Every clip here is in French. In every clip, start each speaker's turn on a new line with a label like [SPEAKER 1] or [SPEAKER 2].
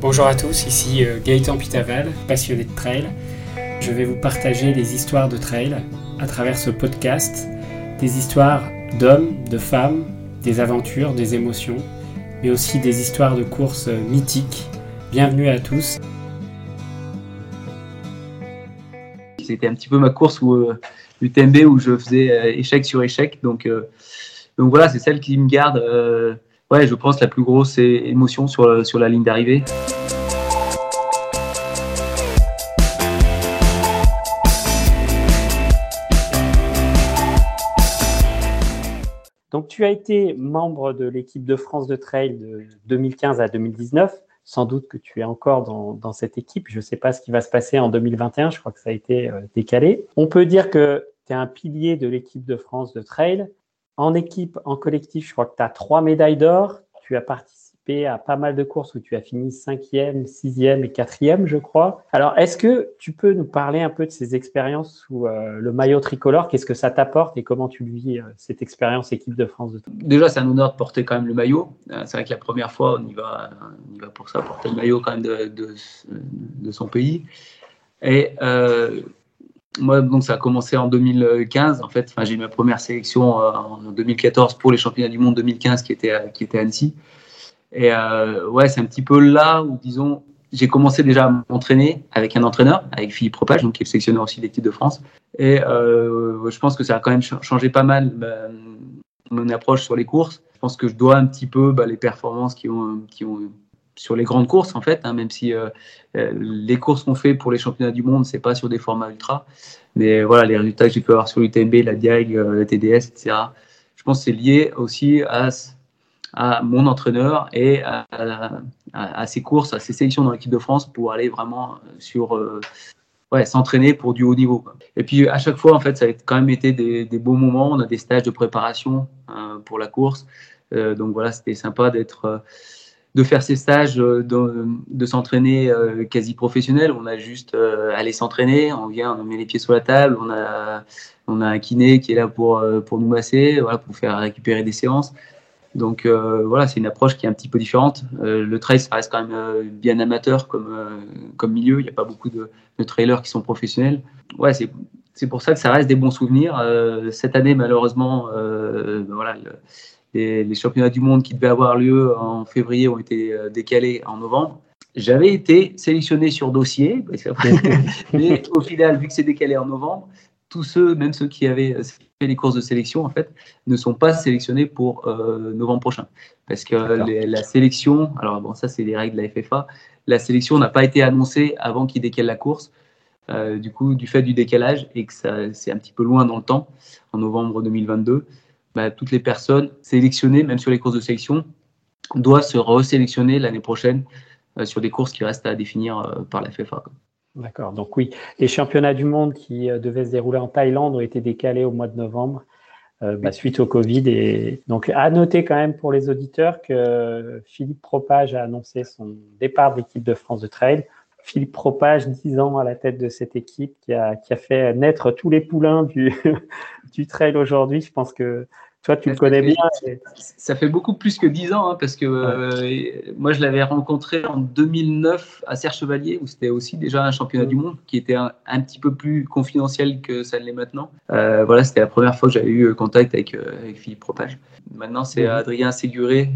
[SPEAKER 1] Bonjour à tous, ici euh, Gaëtan Pitaval, passionné de trail. Je vais vous partager des histoires de trail à travers ce podcast, des histoires d'hommes, de femmes, des aventures, des émotions, mais aussi des histoires de courses euh, mythiques. Bienvenue à tous.
[SPEAKER 2] C'était un petit peu ma course où, euh, UTMB où je faisais échec sur échec, donc, donc voilà, c'est celle qui me garde ouais, je pense, la plus grosse émotion sur, sur la ligne d'arrivée.
[SPEAKER 1] Donc, tu as été membre de l'équipe de France de trail de 2015 à 2019. Sans doute que tu es encore dans, cette équipe. Je ne sais pas ce qui va se passer en 2021. Je crois que ça a été euh, décalé. On peut dire que tu es un pilier de l'équipe de France de trail. En équipe, en collectif, je crois que tu as trois médailles d'or. Tu as participé à pas mal de courses où tu as fini cinquième, sixième et quatrième, je crois. Alors, est-ce que tu peux nous parler un peu de ces expériences sous euh, le maillot tricolore Qu'est-ce que ça t'apporte et comment tu vis euh, cette expérience équipe de France de
[SPEAKER 2] Déjà, c'est un honneur de porter quand même le maillot. Euh, c'est vrai que la première fois, on y va, on y va pour ça, porter le maillot quand même de, son pays. Et moi, donc, ça a commencé en 2015. En fait, enfin, j'ai eu ma première sélection en 2014 pour les championnats du monde 2015 qui était, qui était Annecy. Et euh, ouais, c'est un petit peu là où, disons, j'ai commencé déjà à m'entraîner avec un entraîneur, avec Philippe Propage, donc qui est sélectionneur aussi d'équipe de France. Et euh, je pense que ça a quand même changé pas mal bah, mon approche sur les courses. Je pense que je dois un petit peu bah, les performances qui ont, qui ont sur les grandes courses en fait, hein, même si euh, euh, les courses qu'on fait pour les championnats du monde, c'est pas sur des formats ultra, mais voilà les résultats que j'ai pu avoir sur l'UTMB, la Diag, euh, la TDS, etc. Je pense que c'est lié aussi à, à mon entraîneur et à, ces courses, à ces sélections dans l'équipe de France pour aller vraiment sur ouais, s'entraîner pour du haut niveau. Et puis à chaque fois, en fait, ça a quand même été des, beaux moments. On a des stages de préparation pour la course. donc voilà, c'était sympa d'être de faire ces stages, euh, de, s'entraîner euh, quasi professionnel. On a juste euh, aller s'entraîner, on vient, on met les pieds sur la table, on a, on a un kiné qui est là pour, pour nous masser, voilà, pour faire récupérer des séances. Donc voilà, c'est une approche qui est un petit peu différente. le trail, ça reste quand même bien amateur comme, comme milieu. Il n'y a pas beaucoup de, de, trailers qui sont professionnels. Ouais, c'est, c'est pour ça que ça reste des bons souvenirs. cette année, malheureusement, voilà, les, championnats du monde qui devaient avoir lieu en février ont été euh, décalés en novembre. J'avais été sélectionné sur dossier, mais au final, vu que c'est décalé en novembre, tous ceux, même ceux qui avaient euh, fait les courses de sélection, en fait, ne sont pas sélectionnés pour euh, novembre prochain. Parce que la sélection, alors bon, ça c'est les règles de la FFA, la sélection n'a pas été annoncée avant qu'ils décalent la course. du coup, du fait du décalage et que c'est un petit peu loin dans le temps, en novembre 2022, bah, toutes les personnes sélectionnées, même sur les courses de sélection, doivent se resélectionner l'année prochaine euh, sur des courses qui restent à définir euh, par la FFA.
[SPEAKER 1] D'accord, donc oui, les championnats du monde qui euh, devaient se dérouler en Thaïlande ont été décalés au mois de novembre bah, suite au Covid. Et donc, à noter quand même pour les auditeurs que Philippe Propage a annoncé son départ de l'équipe de France de trail. Philippe Propage, 10 ans à la tête de cette équipe, qui a, qui a fait naître tous les poulains du, du trail aujourd'hui. Je pense que toi, tu le connais bien.
[SPEAKER 2] Ça fait beaucoup plus que 10 ans, hein, parce que euh, moi, je l'avais rencontré en 2009 à Serre Chevalier, où c'était aussi déjà un championnat du monde qui était un, petit peu plus confidentiel que ça l'est maintenant. Euh, voilà, c'était la première fois que j'avais eu contact avec, euh, avec Philippe Propage. Maintenant, c'est. Adrien Séguré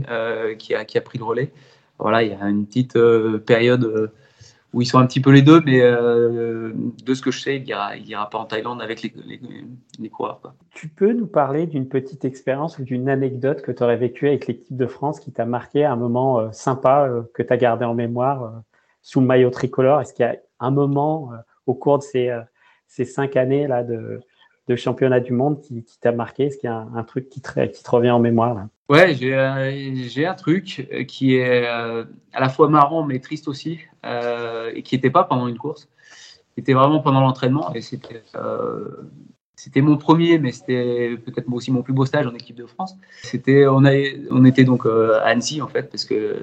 [SPEAKER 2] qui, a, qui a pris le relais. Voilà, il y a une petite période où ils sont un petit peu les deux, mais euh, de ce que je sais, il n'ira ira pas en Thaïlande avec les, coureurs.
[SPEAKER 1] Tu peux nous parler d'une petite expérience ou d'une anecdote que tu aurais vécue avec l'équipe de France qui t'a marqué, un moment euh, sympa euh, que tu as gardé en mémoire sous le maillot tricolore? Est-ce qu'il y a un moment au cours de ces, ces cinq années là de, de championnat du monde qui, t'a marqué? Est-ce qu'il y a un, truc qui te, qui revient en mémoire là?
[SPEAKER 2] Ouais, j'ai euh, un truc euh, qui est euh, à la fois marrant mais triste aussi, et qui n'était pas pendant une course, c'était vraiment pendant l'entraînement, et c'était mon premier, mais c'était peut-être aussi mon plus beau stage en équipe de France. C'était, on, était donc à Annecy en fait, parce que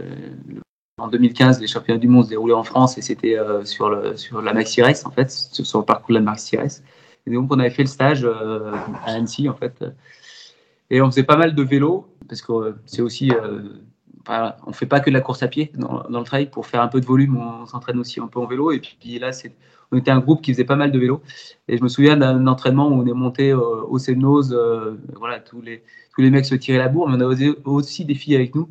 [SPEAKER 2] en 2015, les championnats du monde se déroulaient en France et c'était sur, sur la Maxi Race en fait, sur le parcours de la Maxi Race. Et donc, on avait fait le stage euh, à Annecy, en fait. Et on faisait pas mal de vélo, parce que euh, c'est aussi, euh, on ne fait pas que de la course à pied dans, le trail. Pour faire un peu de volume, on, s'entraîne aussi un peu en vélo. Et puis là, on était un groupe qui faisait pas mal de vélo. Et je me souviens d'un entraînement où on est monté au Semnose. voilà, tous les, tous les mecs se tiraient la bourre, mais on avait aussi des filles avec nous.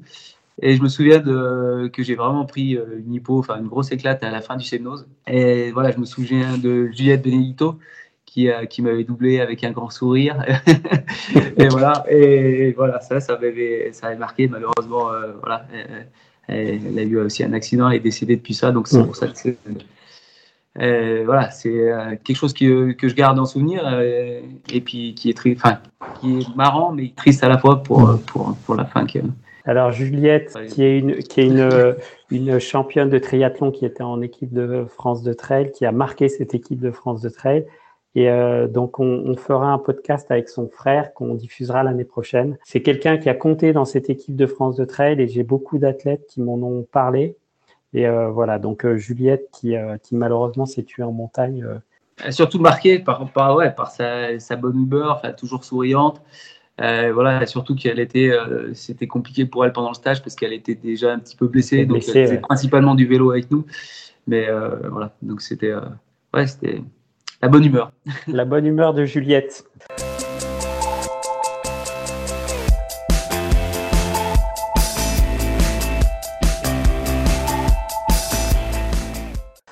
[SPEAKER 2] Et je me souviens que j'ai vraiment pris une hypo, enfin une grosse éclate à la fin du Semnose. Et voilà, je me souviens de Juliette Benedito qui, qui m'avait doublé avec un grand sourire. et voilà, et voilà, ça, ça avait, ça avait marqué malheureusement. Euh, voilà, elle, a eu aussi un accident, elle est décédée depuis ça, donc c'est pour ça que c'est. Euh, voilà, c'est euh, quelque chose que, que, je garde en souvenir et puis qui est, très, qui est marrant mais triste à la fois pour, pour, pour la fin.
[SPEAKER 1] Alors Juliette, qui est, une, qui est une, une championne de triathlon qui était en équipe de France de trail, qui a marqué cette équipe de France de trail, et euh, donc, on, fera un podcast avec son frère qu'on diffusera l'année prochaine. C'est quelqu'un qui a compté dans cette équipe de France de trail et j'ai beaucoup d'athlètes qui m'en ont parlé. Et euh, voilà, donc euh, Juliette qui, qui malheureusement s'est tuée en montagne.
[SPEAKER 2] Surtout marquée par, par, ouais, par sa, sa bonne humeur, toujours souriante. voilà, surtout qu'elle était, c'était compliqué pour elle pendant le stage parce qu'elle était déjà un petit peu blessée, donc elle faisait principalement du vélo avec nous. Mais voilà, donc c'était, ouais, c'était la bonne humeur.
[SPEAKER 1] La bonne humeur de Juliette.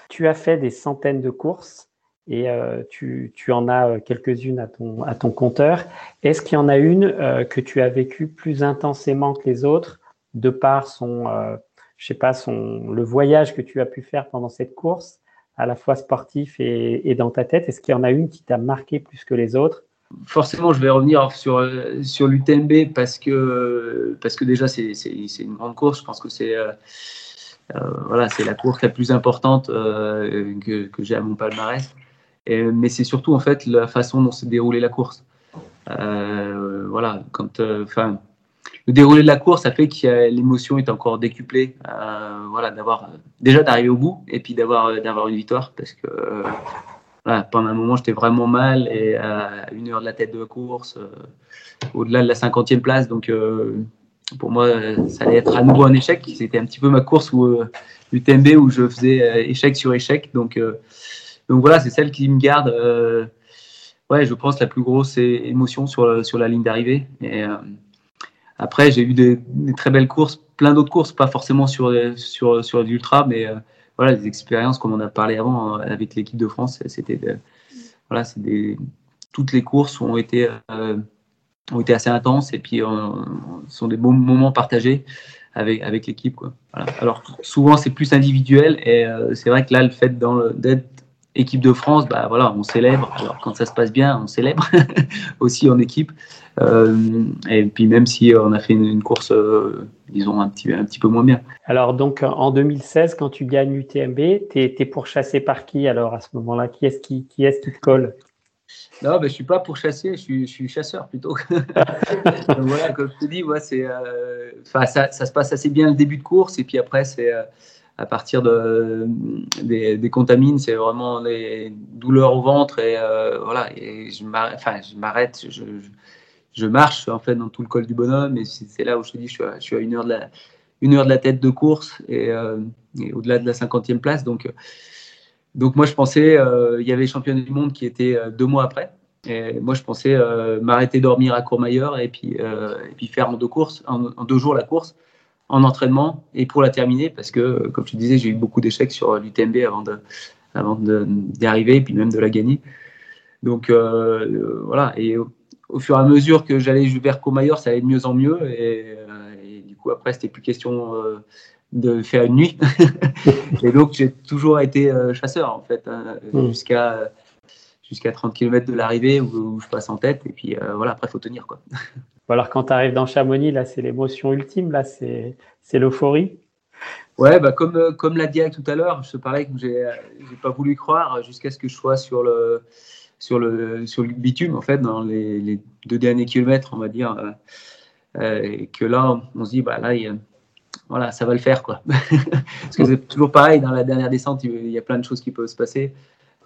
[SPEAKER 1] Tu as fait des centaines de courses et euh, tu, en as euh, quelques-unes à ton, compteur. Est-ce qu'il y en a une euh, que tu as vécue plus intensément que les autres de par son, je sais pas, le voyage que tu as pu faire pendant cette course à la fois sportif et, dans ta tête? Est-ce qu'il y en a une qui t'a marqué plus que les autres?
[SPEAKER 2] Forcément, je vais revenir sur, sur l'UTMB parce que, parce que déjà, c'est une grande course. Je pense que c'est euh, euh, la course la plus importante euh, que, que j'ai à mon palmarès. Mais c'est surtout en fait la façon dont s'est déroulée la course. voilà, quand, enfin, le déroulé de la course, ça fait que l'émotion est encore décuplée. Euh, voilà, d'avoir déjà d'arriver au bout et puis d'avoir euh, d'avoir une victoire parce que euh, pendant un moment j'étais vraiment mal et à une heure de la tête de course, au-delà de la cinquantième place, donc pour moi ça allait être à nouveau un échec. C'était un petit peu ma course où UTMB où je faisais échec sur échec, donc donc voilà, c'est celle qui me garde. ouais, je pense la plus grosse émotion sur sur la ligne d'arrivée après, j'ai eu des, très belles courses, plein d'autres courses, pas forcément sur, sur, sur l'ultra, mais euh, voilà, des expériences comme on a parlé avant hein, avec l'équipe de France. C'était voilà, c'est des, toutes les courses ont été, euh, ont été assez intenses et puis euh, sont des bons moments partagés avec, avec l'équipe. Voilà. Alors souvent c'est plus individuel et c'est vrai que là le fait d'être équipe de France, bah voilà, on célèbre. Alors quand ça se passe bien, on célèbre aussi en équipe. Euh, et puis même si on a fait une, course, euh, disons un petit, un petit peu moins bien.
[SPEAKER 1] Alors donc en 2016, quand tu gagnes l'UTMB, tu es, pourchassé par qui alors à ce moment-là? Qui est-ce qui, qui, est qui te colle?
[SPEAKER 2] Non, ben, je suis pas pourchassé, je suis, je suis chasseur plutôt. voilà, comme je te dis, c'est, euh, ça, ça, se passe assez bien le début de course, et puis après, c'est, à partir de, des, des contamines, c'est vraiment des douleurs au ventre et euh, voilà. Et je m'arrête, je, marche en fait dans tout le col du bonhomme et c'est là où je te dis, je suis à, une heure de la une heure de la tête de course et, euh, au-delà de la cinquantième place. Donc donc moi je pensais, euh, il y avait les championnats du monde qui étaient deux mois après. Et moi, je pensais m'arrêter dormir à Courmayeur et puis, et puis faire deux courses, en, deux jours la course en entraînement et pour la terminer parce que, comme tu disais, j'ai eu beaucoup d'échecs sur l'UTMB avant de avant d'y arriver et puis même de la gagner. Donc euh, voilà, et au, fur et à mesure que j'allais vers Comayor, ça allait de mieux en mieux et, euh, du coup après c'était plus question euh, de faire une nuit. et donc j'ai toujours été chasseur en fait hein, mmh. jusqu'à jusqu'à 30 km de l'arrivée où, je passe en tête et puis voilà après faut tenir quoi.
[SPEAKER 1] alors quand tu arrives dans Chamonix, là, c'est l'émotion ultime, là, c'est l'euphorie.
[SPEAKER 2] Ouais, bah comme, euh, comme l'a dit tout à l'heure, je te parlais que j'ai n'ai pas voulu croire jusqu'à ce que je sois sur le, sur le, sur le bitume, en fait, dans les, deux derniers kilomètres, on va dire. Euh, euh, et que là, on se dit, bah là, voilà, ça va le faire, quoi. Parce que c'est toujours pareil, dans la dernière descente, il y a plein de choses qui peuvent se passer.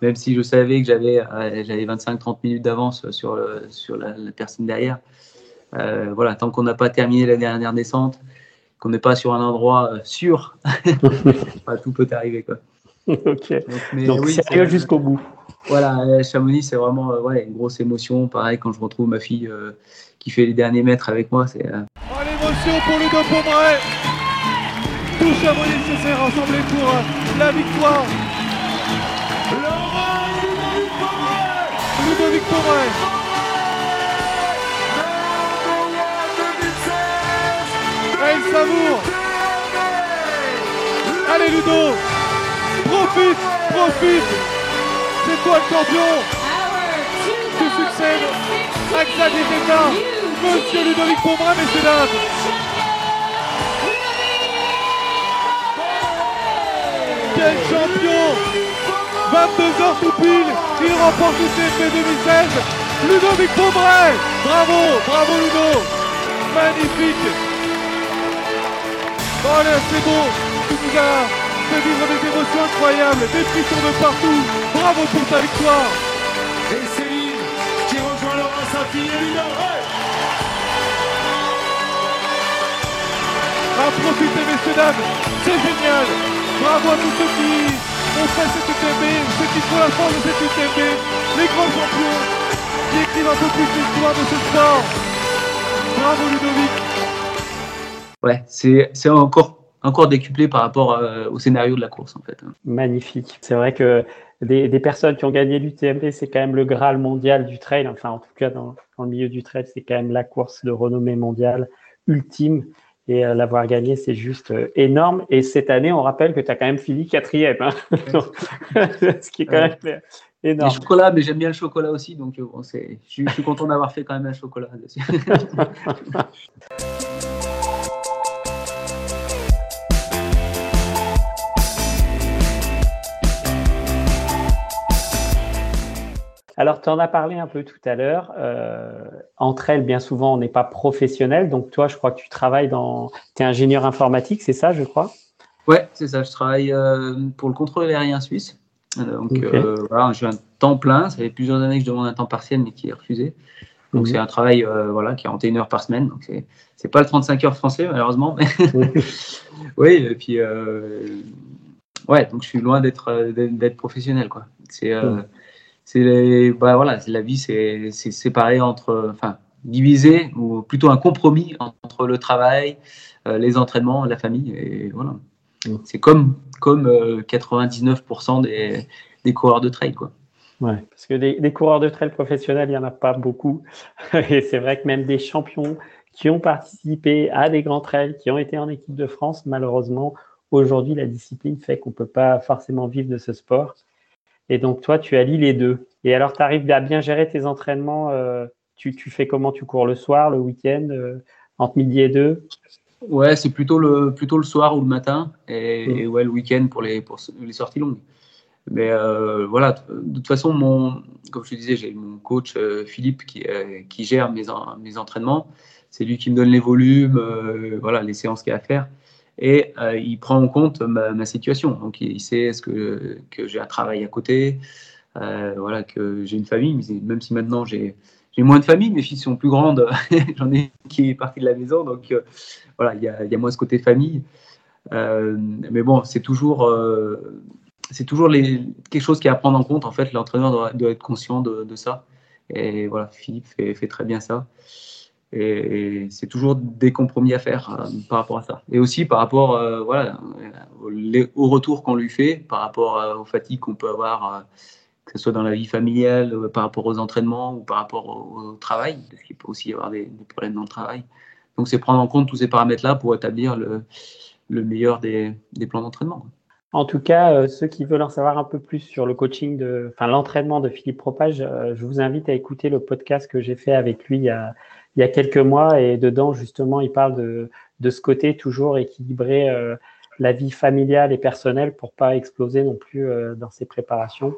[SPEAKER 2] Même si je savais que j'avais j'avais 25-30 minutes d'avance sur, sur la, personne derrière. Euh, voilà, tant qu'on n'a pas terminé la dernière descente, qu'on n'est pas sur un endroit sûr, tout peut arriver. Quoi.
[SPEAKER 1] ok. Donc, sérieux jusqu'au bout.
[SPEAKER 2] Voilà, Chamonix, c'est vraiment ouais, une grosse émotion. Pareil, quand je retrouve ma fille qui fait les derniers mètres avec moi, c'est.
[SPEAKER 3] Oh, l'émotion pour Ludo Pomeray Tout Chamonix s'est rassemblé pour la victoire Ludovic Pomeray Elle Allez Ludo. Profite Profite. C'est toi le champion. Tu succèdes à Xavier Teta Monsieur Ludovic Pomeray, messieurs dames. Quel champion. 22 heures tout pile, il remporte le CFP 2016. Ludovic Pomeray, bravo, bravo Ludo, magnifique. Bon allez, c'est beau, tu nous as fait vivre des émotions incroyables, des frissons de partout. Bravo pour ta victoire.
[SPEAKER 4] Et Céline qui rejoint Laurent Safi et Ludo.
[SPEAKER 3] À profiter messieurs dames, c'est génial. Bravo à tous ceux qui on fait cette UTMB, ceux qui font la force de cette UTMB, les grands champions qui écrivent un peu plus l'histoire de ce sport. Bravo Ludovic.
[SPEAKER 2] Ouais, c'est encore, encore décuplé par rapport euh, au scénario de la course en fait.
[SPEAKER 1] Magnifique. C'est vrai que des, des, personnes qui ont gagné l'UTMB, c'est quand même le Graal mondial du trail. Enfin, en tout cas, dans, dans le milieu du trail, c'est quand même la course de renommée mondiale ultime. Et euh, l'avoir gagné, c'est juste euh, énorme. Et cette année, on rappelle que tu as quand même fini quatrième. Hein. Ce qui est quand même énorme.
[SPEAKER 2] Le chocolat, mais j'aime bien le chocolat aussi. Donc, bon, je, je suis content d'avoir fait quand même un chocolat.
[SPEAKER 1] Alors, tu en as parlé un peu tout à l'heure. Euh, entre elles, bien souvent, on n'est pas professionnel. Donc, toi, je crois que tu travailles dans. Tu es ingénieur informatique, c'est ça, je crois?
[SPEAKER 2] Ouais, c'est ça. Je travaille euh, pour le contrôle aérien suisse. Donc, euh, voilà, j'ai un temps plein. Ça fait plusieurs années que je demande un temps partiel, mais qui est refusé. Donc, c'est un travail voilà, qui est 41 heures par semaine. Donc, c'est, c'est pas le 35 heures français, malheureusement. oui, et puis. ouais, donc je suis loin d'être, d'être professionnel. Quoi. C'est c'est bah voilà, la vie, c'est séparé entre, enfin, divisé ou plutôt un compromis entre le travail, euh, les entraînements, la famille et voilà. C'est comme comme 99% euh, des, des, coureurs de trail quoi.
[SPEAKER 1] Ouais, parce que des, coureurs de trail professionnels, il n'y en a pas beaucoup. Et c'est vrai que même des champions qui ont participé à des grands trails, qui ont été en équipe de France, malheureusement, aujourd'hui, la discipline fait qu'on ne peut pas forcément vivre de ce sport. Et donc, toi, tu allies les deux. Et alors, tu arrives à bien gérer tes entraînements. Euh, tu, fais comment? Tu cours le soir, le week-end, euh, entre midi et deux?
[SPEAKER 2] Ouais, c'est plutôt le, plutôt le soir ou le matin. Et, mm. ouais, le week-end pour les, pour les sorties longues. Mais euh, voilà, de toute façon, mon, comme je te disais, j'ai mon coach Philippe qui, qui gère mes, mes entraînements. C'est lui qui me donne les volumes, voilà, les séances qu'il y a à faire et euh, il prend en compte ma, situation. Donc il sait est-ce que, que j'ai un travail à côté, euh, voilà, que j'ai une famille, même si maintenant j'ai moins de famille, mes filles sont plus grandes, j'en ai qui est partie de la maison, donc euh, voilà, il y a, y a, moins ce côté famille. mais bon, c'est toujours, c'est toujours quelque chose qui est à prendre en compte. En fait, l'entraîneur doit, être conscient de, ça. Et voilà, Philippe fait très bien ça. Et, c'est toujours des compromis à faire euh, par rapport à ça. Et aussi par rapport euh, voilà, au retour qu'on lui fait, par rapport euh, aux fatigues qu'on peut avoir, que ce soit dans la vie familiale, par rapport aux entraînements ou par rapport au, travail, parce qu'il peut aussi y avoir des, problèmes dans le travail. Donc c'est prendre en compte tous ces paramètres-là pour établir le, le meilleur des, plans d'entraînement.
[SPEAKER 1] En tout cas, ceux qui veulent en savoir un peu plus sur le coaching, enfin l'entraînement de Philippe Propage, je vous invite à écouter le podcast que j'ai fait avec lui il y a, il y a quelques mois et dedans justement il parle de, de ce côté toujours équilibrer euh, la vie familiale et personnelle pour pas exploser non plus euh, dans ses préparations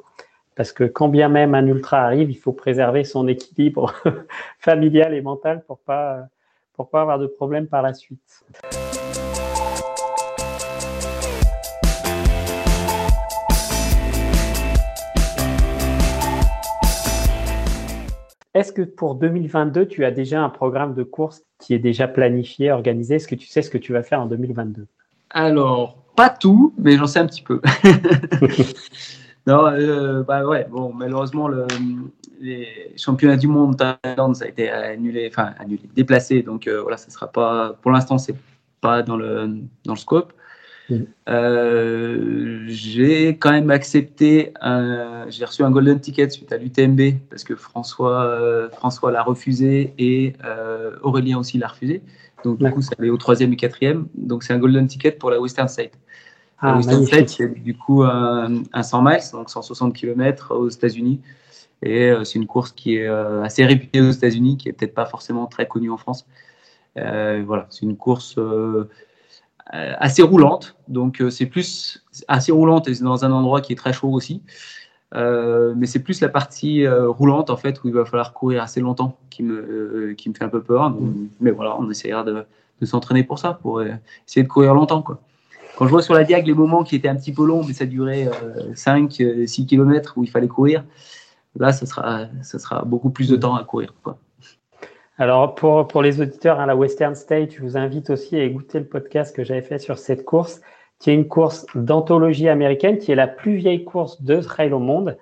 [SPEAKER 1] parce que quand bien même un ultra arrive il faut préserver son équilibre familial et mental pour pas pour pas avoir de problème par la suite. Est-ce que pour 2022, tu as déjà un programme de course qui est déjà planifié, organisé? Est-ce que tu sais ce que tu vas faire en 2022
[SPEAKER 2] Alors, pas tout, mais j'en sais un petit peu. non, euh, bah ouais, bon, malheureusement, le, les championnats du monde Thaïlande, ça a été annulé, enfin annulé, déplacé. Donc euh, voilà, ça sera pas, pour l'instant, c'est pas dans le, dans le scope. Mm. Euh, j'ai quand même accepté, j'ai reçu un golden ticket suite à l'UTMB parce que François, François l'a refusé et Aurélien aussi l'a refusé. Donc du coup, ça allait au troisième et quatrième. Donc c'est un golden ticket pour la Western State. Ah, Western State, c'est du coup un, 100 miles, donc 160 km aux États-Unis. Et euh, c'est une course qui est euh, assez réputée aux États-Unis, qui est peut-être pas forcément très connue en France. Euh, voilà, c'est une course assez roulante. Donc c'est plus assez roulante et c'est dans un endroit qui est très chaud aussi. mais c'est plus la partie roulante en fait où il va falloir courir assez longtemps qui me, qui me fait un peu peur. Mm. Mais voilà, on essaiera de, de s'entraîner pour ça, pour essayer de courir longtemps. Quoi. Quand je vois sur la diag les moments qui étaient un petit peu longs, mais ça durait 5, 6 km où il fallait courir, là, ce sera, ça sera beaucoup plus de temps à courir. Quoi.
[SPEAKER 1] Alors, pour, pour les auditeurs à la Western State, je vous invite aussi à écouter le podcast que j'avais fait sur cette course, qui est une course d'anthologie américaine, qui est la plus vieille course de trail au monde,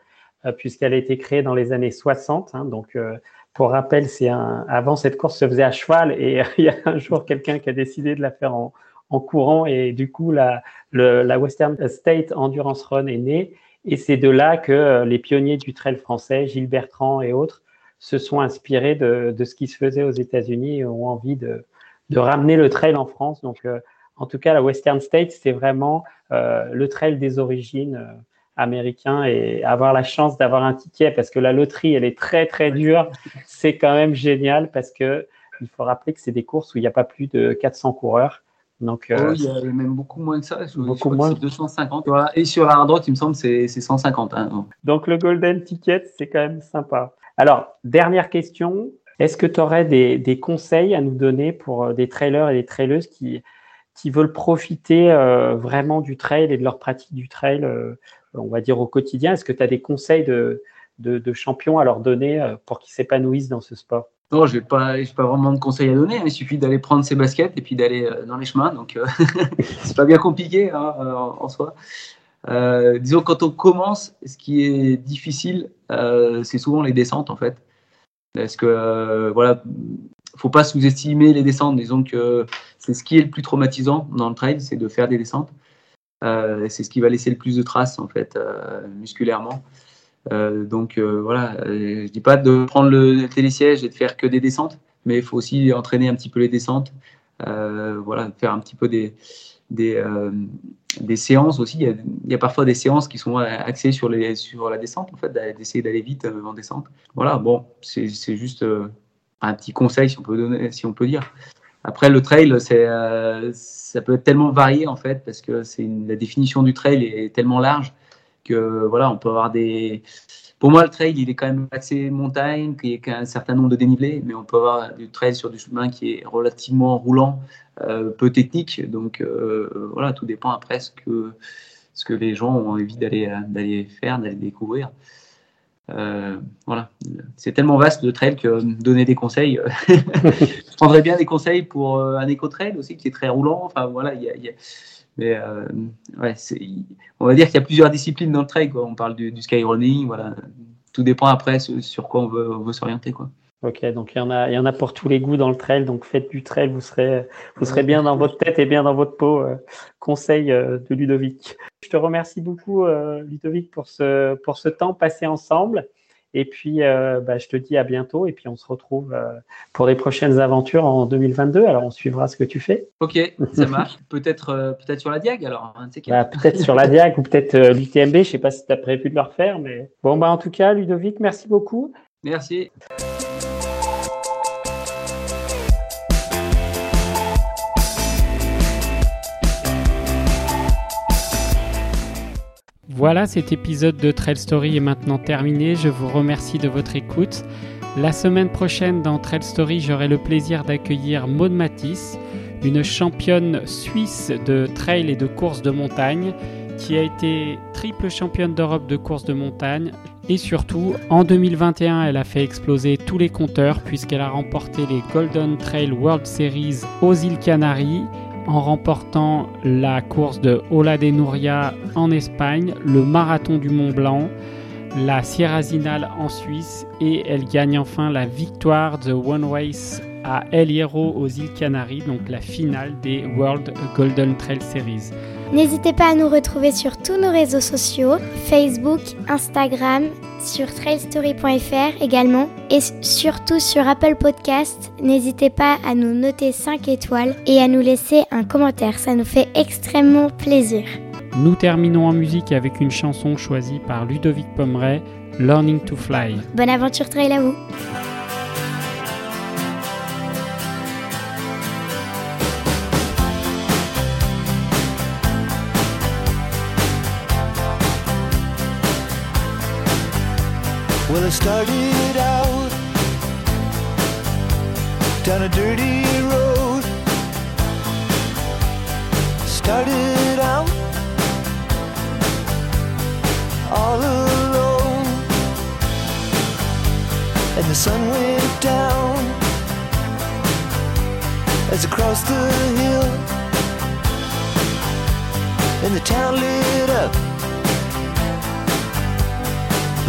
[SPEAKER 1] euh, puisqu'elle a été créée dans les années 60. Hein, donc, euh, pour rappel, c'est un, avant cette course se faisait à cheval et il y a un jour quelqu'un qui a décidé de la faire en, courant et du coup la, la Western State Endurance Run est née et c'est de là que euh, les pionniers du trail français, Gilles Bertrand et autres, se sont inspirés de, de ce qui se faisait aux États-Unis et ont envie de, de, ramener le trail en France. Donc, euh, en tout cas, la Western State, c'est vraiment euh, le trail des origines euh, américains et avoir la chance d'avoir un ticket parce que la loterie, elle est très, très dure. C'est quand même génial parce que il faut rappeler que c'est des courses où il n'y a pas plus de 400 coureurs.
[SPEAKER 2] Donc, oh, euh, il y a même beaucoup moins que ça. beaucoup moins. 250. Et sur la droite, il me semble, c'est 150. Hein.
[SPEAKER 1] Donc, le Golden Ticket, c'est quand même sympa. Alors, dernière question. Est-ce que tu aurais des, conseils à nous donner pour euh, des trailers et des traileuses qui, qui veulent profiter euh, vraiment du trail et de leur pratique du trail, on va dire au quotidien? Est-ce que tu as des conseils de, de, champions à leur donner pour qu'ils s'épanouissent dans ce sport?
[SPEAKER 2] Non, je n'ai pas, pas vraiment de conseils à donner. Il suffit d'aller prendre ses baskets et puis d'aller euh, dans les chemins. Donc, euh, c'est pas bien compliqué hein, euh, en, soi. Disons, quand on commence, ce qui est difficile, c'est souvent les descentes en fait. Parce que, voilà, faut pas sous-estimer les descentes. Disons que c'est ce qui est le plus traumatisant dans le trail, c'est de faire des descentes. c'est ce qui va laisser le plus de traces en fait musculairement. Euh, donc euh, voilà, euh, je dis pas de prendre le télésiège et de faire que des descentes, mais il faut aussi entraîner un petit peu les descentes. voilà, faire un petit peu des, des, des séances aussi. Il y, a, parfois des séances qui sont axées sur, la descente, en fait, d'essayer d'aller vite en descente. Voilà, bon, c'est juste un petit conseil, si on peut, donner, si on peut dire. Après, le trail, c'est, ça peut être tellement varié, en fait, parce que c'est la définition du trail est tellement large que voilà, on peut avoir des. Pour moi, le trail, il est quand même assez montagne, qu'il y a un certain nombre de dénivelés, mais on peut avoir du trail sur du chemin qui est relativement roulant, euh, peu technique. Donc euh, voilà, tout dépend après ce que, les gens ont envie d'aller faire, d'aller découvrir. Euh, voilà, c'est tellement vaste le trail que donner des conseils. je prendrais bien des conseils pour un éco-trail aussi qui est très roulant. Enfin voilà, il y a mais euh, on va dire qu'il y a plusieurs disciplines dans le trail. On parle du, du skyrunning. Tout dépend après sur, quoi on veut, s'orienter.
[SPEAKER 1] Ok, donc il y, en a, pour tous les goûts dans le trail. Donc faites du trail, vous serez, bien dans votre tête et bien dans votre peau. Euh, conseil euh, de Ludovic. Je te remercie beaucoup, Ludovic, pour ce temps passé ensemble. Et puis, euh, bah, je te dis à bientôt. Et puis, on se retrouve euh, pour les prochaines aventures en 2022. Alors, on suivra ce que tu fais.
[SPEAKER 2] Ok, ça marche. peut-être euh, peut-être sur la Diag alors.
[SPEAKER 1] Bah, peut-être sur la Diag ou peut-être l'UTMB. Je ne sais pas si tu as prévu de le refaire. Mais bon, bah, en tout cas, Ludovic, merci beaucoup.
[SPEAKER 2] Merci.
[SPEAKER 1] Voilà, cet épisode de Trail Story est maintenant terminé. Je vous remercie de votre écoute. La semaine prochaine dans Trail Story, j'aurai le plaisir d'accueillir Maud Matisse, une championne suisse de trail et de course de montagne qui a été triple championne d'Europe de course de montagne,
[SPEAKER 5] Et surtout, en 2021, elle a fait exploser tous les compteurs puisqu'elle a remporté les Golden Trail World Series aux îles Canaries en remportant la course de Ola de Nuria en Espagne, le marathon du Mont Blanc, la Sierra Zinal en Suisse et elle gagne enfin la victoire de One Race à El Hierro aux îles Canaries, donc la finale des World Golden Trail Series.
[SPEAKER 6] N'hésitez pas à nous retrouver sur tous nos réseaux sociaux, Facebook, Instagram, sur trailstory.fr également et surtout sur Apple Podcast. N'hésitez pas à nous noter 5 étoiles et à nous laisser un commentaire, ça nous fait extrêmement plaisir.
[SPEAKER 5] Nous terminons en musique avec une chanson choisie par Ludovic Pomeray, Learning to Fly.
[SPEAKER 6] Bonne aventure trail à vous
[SPEAKER 7] started out down a dirty road. Started out all alone, and the sun went down as I crossed the hill, and the town lit up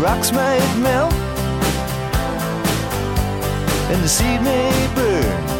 [SPEAKER 7] rocks might melt, and the seed may burn.